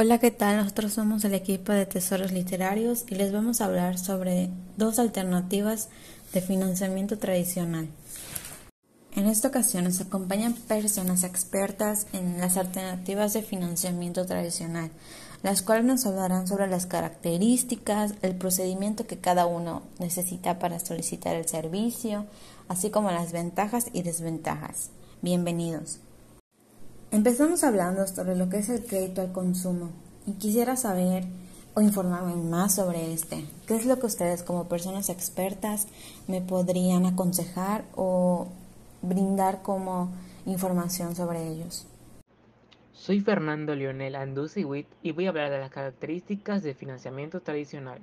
Hola, ¿qué tal? Nosotros somos el equipo de Tesoros Literarios y les vamos a hablar sobre dos alternativas de financiamiento tradicional. En esta ocasión nos acompañan personas expertas en las alternativas de financiamiento tradicional, las cuales nos hablarán sobre las características, el procedimiento que cada uno necesita para solicitar el servicio, así como las ventajas y desventajas. Bienvenidos. Empezamos hablando sobre lo que es el crédito al consumo y quisiera saber o informarme más sobre este. ¿Qué es lo que ustedes como personas expertas me podrían aconsejar o brindar como información sobre ellos? Soy Fernando Lionel Andusiwit y voy a hablar de las características de financiamiento tradicional.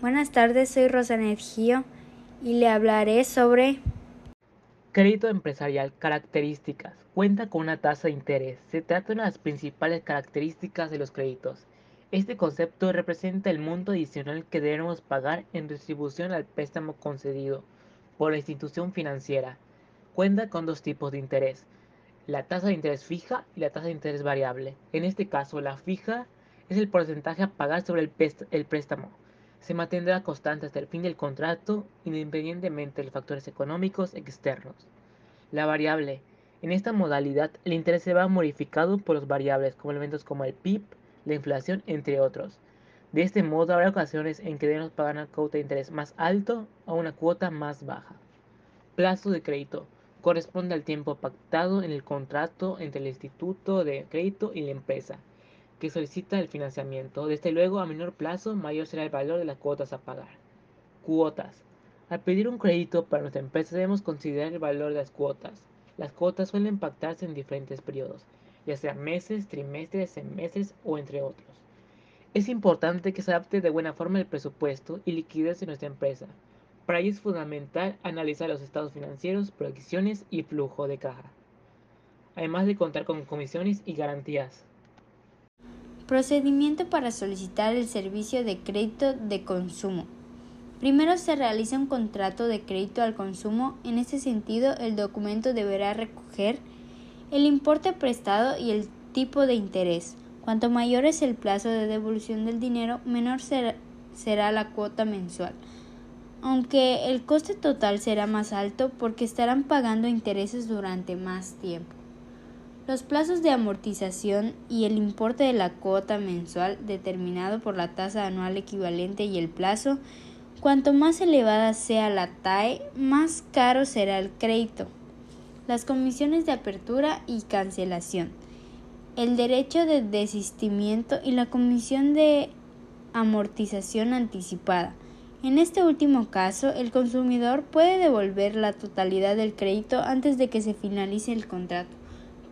Buenas tardes, soy Rosanet Gio y le hablaré sobre Crédito empresarial. Características. Cuenta con una tasa de interés. Se trata de una de las principales características de los créditos. Este concepto representa el monto adicional que debemos pagar en distribución al préstamo concedido por la institución financiera. Cuenta con dos tipos de interés. La tasa de interés fija y la tasa de interés variable. En este caso, la fija es el porcentaje a pagar sobre el préstamo se mantendrá constante hasta el fin del contrato independientemente de los factores económicos externos. La variable. En esta modalidad, el interés se va modificado por los variables como elementos como el PIB, la inflación, entre otros. De este modo, habrá ocasiones en que debemos pagar una cuota de interés más alto o una cuota más baja. Plazo de crédito. Corresponde al tiempo pactado en el contrato entre el instituto de crédito y la empresa que solicita el financiamiento. Desde luego, a menor plazo, mayor será el valor de las cuotas a pagar. Cuotas. Al pedir un crédito para nuestra empresa debemos considerar el valor de las cuotas. Las cuotas suelen pactarse en diferentes periodos, ya sea meses, trimestres, semestres o entre otros. Es importante que se adapte de buena forma el presupuesto y liquidez de nuestra empresa. Para ello es fundamental analizar los estados financieros, proyecciones y flujo de caja, además de contar con comisiones y garantías. Procedimiento para solicitar el servicio de crédito de consumo. Primero se realiza un contrato de crédito al consumo. En este sentido, el documento deberá recoger el importe prestado y el tipo de interés. Cuanto mayor es el plazo de devolución del dinero, menor será, la cuota mensual, aunque el coste total será más alto porque estarán pagando intereses durante más tiempo. Los plazos de amortización y el importe de la cuota mensual determinado por la tasa anual equivalente y el plazo, cuanto más elevada sea la TAE, más caro será el crédito. Las comisiones de apertura y cancelación, el derecho de desistimiento y la comisión de amortización anticipada. En este último caso, el consumidor puede devolver la totalidad del crédito antes de que se finalice el contrato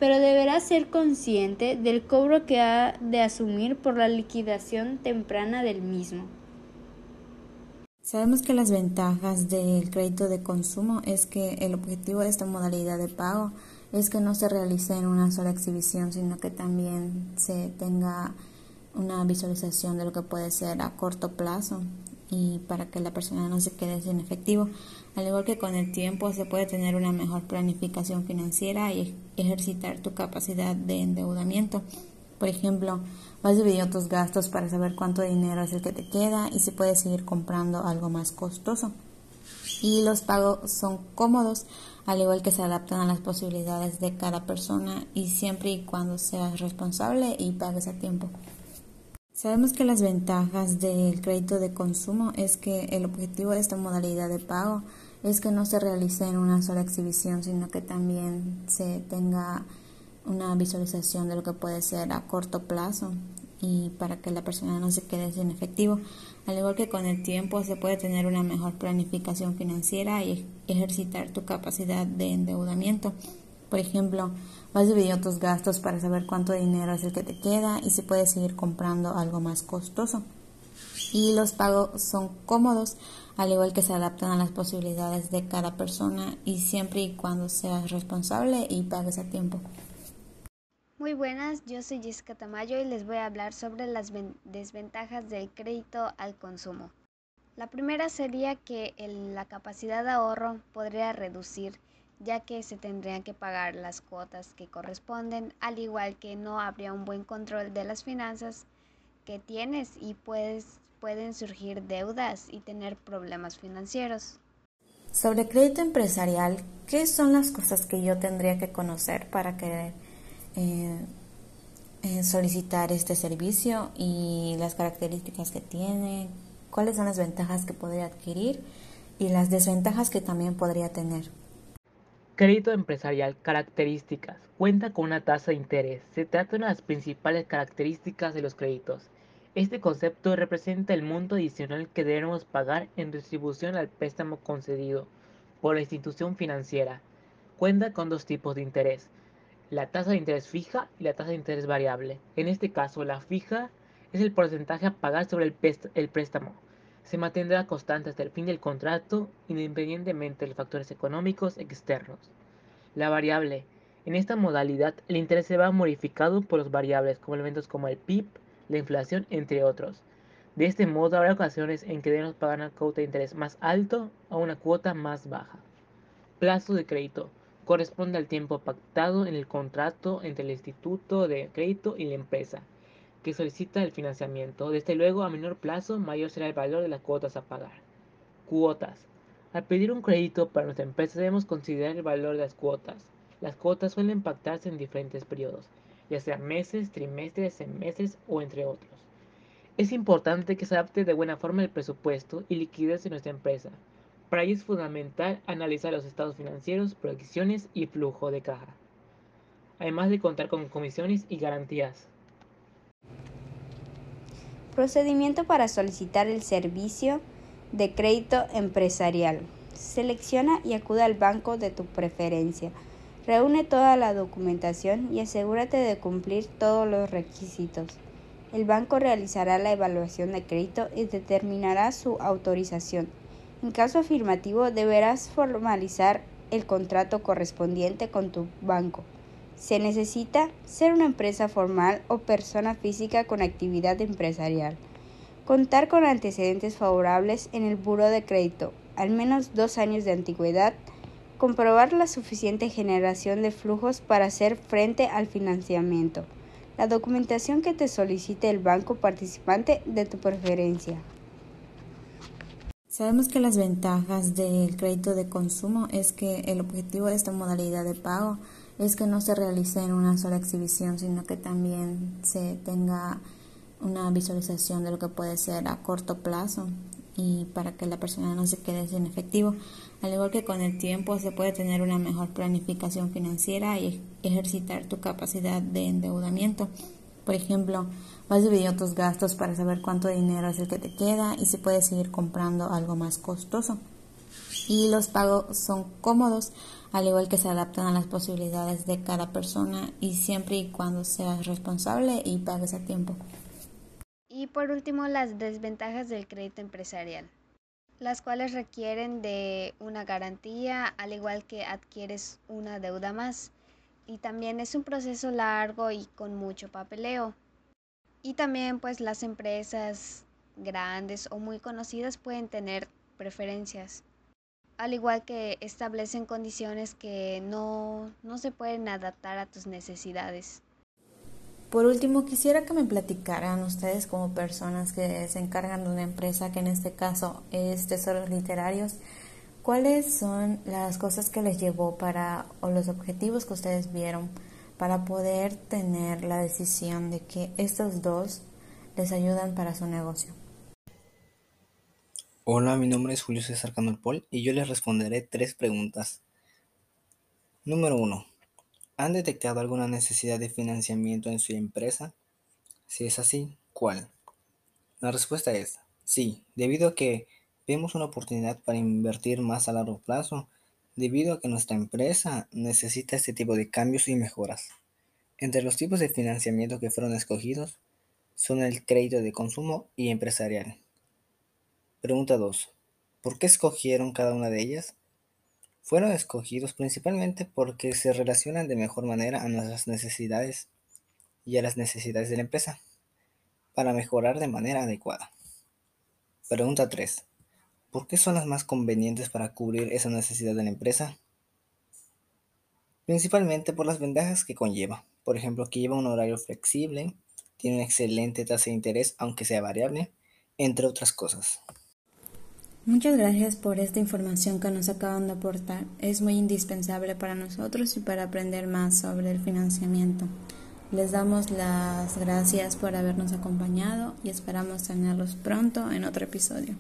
pero deberá ser consciente del cobro que ha de asumir por la liquidación temprana del mismo. Sabemos que las ventajas del crédito de consumo es que el objetivo de esta modalidad de pago es que no se realice en una sola exhibición, sino que también se tenga una visualización de lo que puede ser a corto plazo y para que la persona no se quede sin efectivo. Al igual que con el tiempo se puede tener una mejor planificación financiera y ejercitar tu capacidad de endeudamiento. Por ejemplo, vas dividiendo tus gastos para saber cuánto dinero es el que te queda y si puedes seguir comprando algo más costoso. Y los pagos son cómodos, al igual que se adaptan a las posibilidades de cada persona y siempre y cuando seas responsable y pagues a tiempo. Sabemos que las ventajas del crédito de consumo es que el objetivo de esta modalidad de pago es que no se realice en una sola exhibición, sino que también se tenga una visualización de lo que puede ser a corto plazo y para que la persona no se quede sin efectivo. Al igual que con el tiempo se puede tener una mejor planificación financiera y ejercitar tu capacidad de endeudamiento. Por ejemplo, vas dividiendo tus gastos para saber cuánto dinero es el que te queda y si puedes seguir comprando algo más costoso. Y los pagos son cómodos, al igual que se adaptan a las posibilidades de cada persona y siempre y cuando seas responsable y pagues a tiempo. Muy buenas, yo soy Jessica Tamayo y les voy a hablar sobre las desventajas del crédito al consumo. La primera sería que la capacidad de ahorro podría reducir ya que se tendrían que pagar las cuotas que corresponden, al igual que no habría un buen control de las finanzas que tienes y puedes, pueden surgir deudas y tener problemas financieros. Sobre crédito empresarial, ¿qué son las cosas que yo tendría que conocer para querer eh, eh, solicitar este servicio y las características que tiene? ¿Cuáles son las ventajas que podría adquirir y las desventajas que también podría tener? Crédito empresarial, características. Cuenta con una tasa de interés. Se trata de una de las principales características de los créditos. Este concepto representa el monto adicional que debemos pagar en distribución al préstamo concedido por la institución financiera. Cuenta con dos tipos de interés, la tasa de interés fija y la tasa de interés variable. En este caso, la fija es el porcentaje a pagar sobre el, préstamo. Se mantendrá constante hasta el fin del contrato, independientemente de los factores económicos externos. La variable. En esta modalidad, el interés se va modificado por los variables como elementos como el PIB, la inflación, entre otros. De este modo, habrá ocasiones en que debemos pagar una cuota de interés más alto o una cuota más baja. Plazo de crédito. Corresponde al tiempo pactado en el contrato entre el instituto de crédito y la empresa que solicita el financiamiento. Desde luego, a menor plazo, mayor será el valor de las cuotas a pagar. Cuotas. Al pedir un crédito para nuestra empresa debemos considerar el valor de las cuotas. Las cuotas suelen pactarse en diferentes periodos, ya sea meses, trimestres, semestres o entre otros. Es importante que se adapte de buena forma el presupuesto y liquidez de nuestra empresa. Para ello es fundamental analizar los estados financieros, proyecciones y flujo de caja, además de contar con comisiones y garantías. Procedimiento para solicitar el servicio de crédito empresarial. Selecciona y acude al banco de tu preferencia. Reúne toda la documentación y asegúrate de cumplir todos los requisitos. El banco realizará la evaluación de crédito y determinará su autorización. En caso afirmativo, deberás formalizar el contrato correspondiente con tu banco. Se necesita ser una empresa formal o persona física con actividad empresarial. Contar con antecedentes favorables en el buro de crédito, al menos dos años de antigüedad. Comprobar la suficiente generación de flujos para hacer frente al financiamiento. La documentación que te solicite el banco participante de tu preferencia. Sabemos que las ventajas del crédito de consumo es que el objetivo de esta modalidad de pago es que no se realice en una sola exhibición, sino que también se tenga una visualización de lo que puede ser a corto plazo y para que la persona no se quede sin efectivo. Al igual que con el tiempo se puede tener una mejor planificación financiera y ejercitar tu capacidad de endeudamiento. Por ejemplo, vas dividiendo tus gastos para saber cuánto dinero es el que te queda y si puedes seguir comprando algo más costoso. Y los pagos son cómodos al igual que se adaptan a las posibilidades de cada persona y siempre y cuando seas responsable y pagues a tiempo. Y por último, las desventajas del crédito empresarial, las cuales requieren de una garantía, al igual que adquieres una deuda más. Y también es un proceso largo y con mucho papeleo. Y también pues las empresas grandes o muy conocidas pueden tener preferencias al igual que establecen condiciones que no, no se pueden adaptar a tus necesidades. Por último, quisiera que me platicaran ustedes como personas que se encargan de una empresa, que en este caso es Tesoros Literarios, cuáles son las cosas que les llevó para, o los objetivos que ustedes vieron para poder tener la decisión de que estos dos les ayudan para su negocio. Hola, mi nombre es Julio César Canolpol y yo les responderé tres preguntas. Número 1. ¿Han detectado alguna necesidad de financiamiento en su empresa? Si es así, ¿cuál? La respuesta es sí, debido a que vemos una oportunidad para invertir más a largo plazo, debido a que nuestra empresa necesita este tipo de cambios y mejoras. Entre los tipos de financiamiento que fueron escogidos son el crédito de consumo y empresarial. Pregunta 2. ¿Por qué escogieron cada una de ellas? Fueron escogidos principalmente porque se relacionan de mejor manera a nuestras necesidades y a las necesidades de la empresa, para mejorar de manera adecuada. Pregunta 3. ¿Por qué son las más convenientes para cubrir esa necesidad de la empresa? principalmente por las ventajas que conlleva. Por ejemplo, que lleva un horario flexible, tiene una excelente tasa de interés, aunque sea variable, entre otras cosas. Muchas gracias por esta información que nos acaban de aportar. Es muy indispensable para nosotros y para aprender más sobre el financiamiento. Les damos las gracias por habernos acompañado y esperamos tenerlos pronto en otro episodio.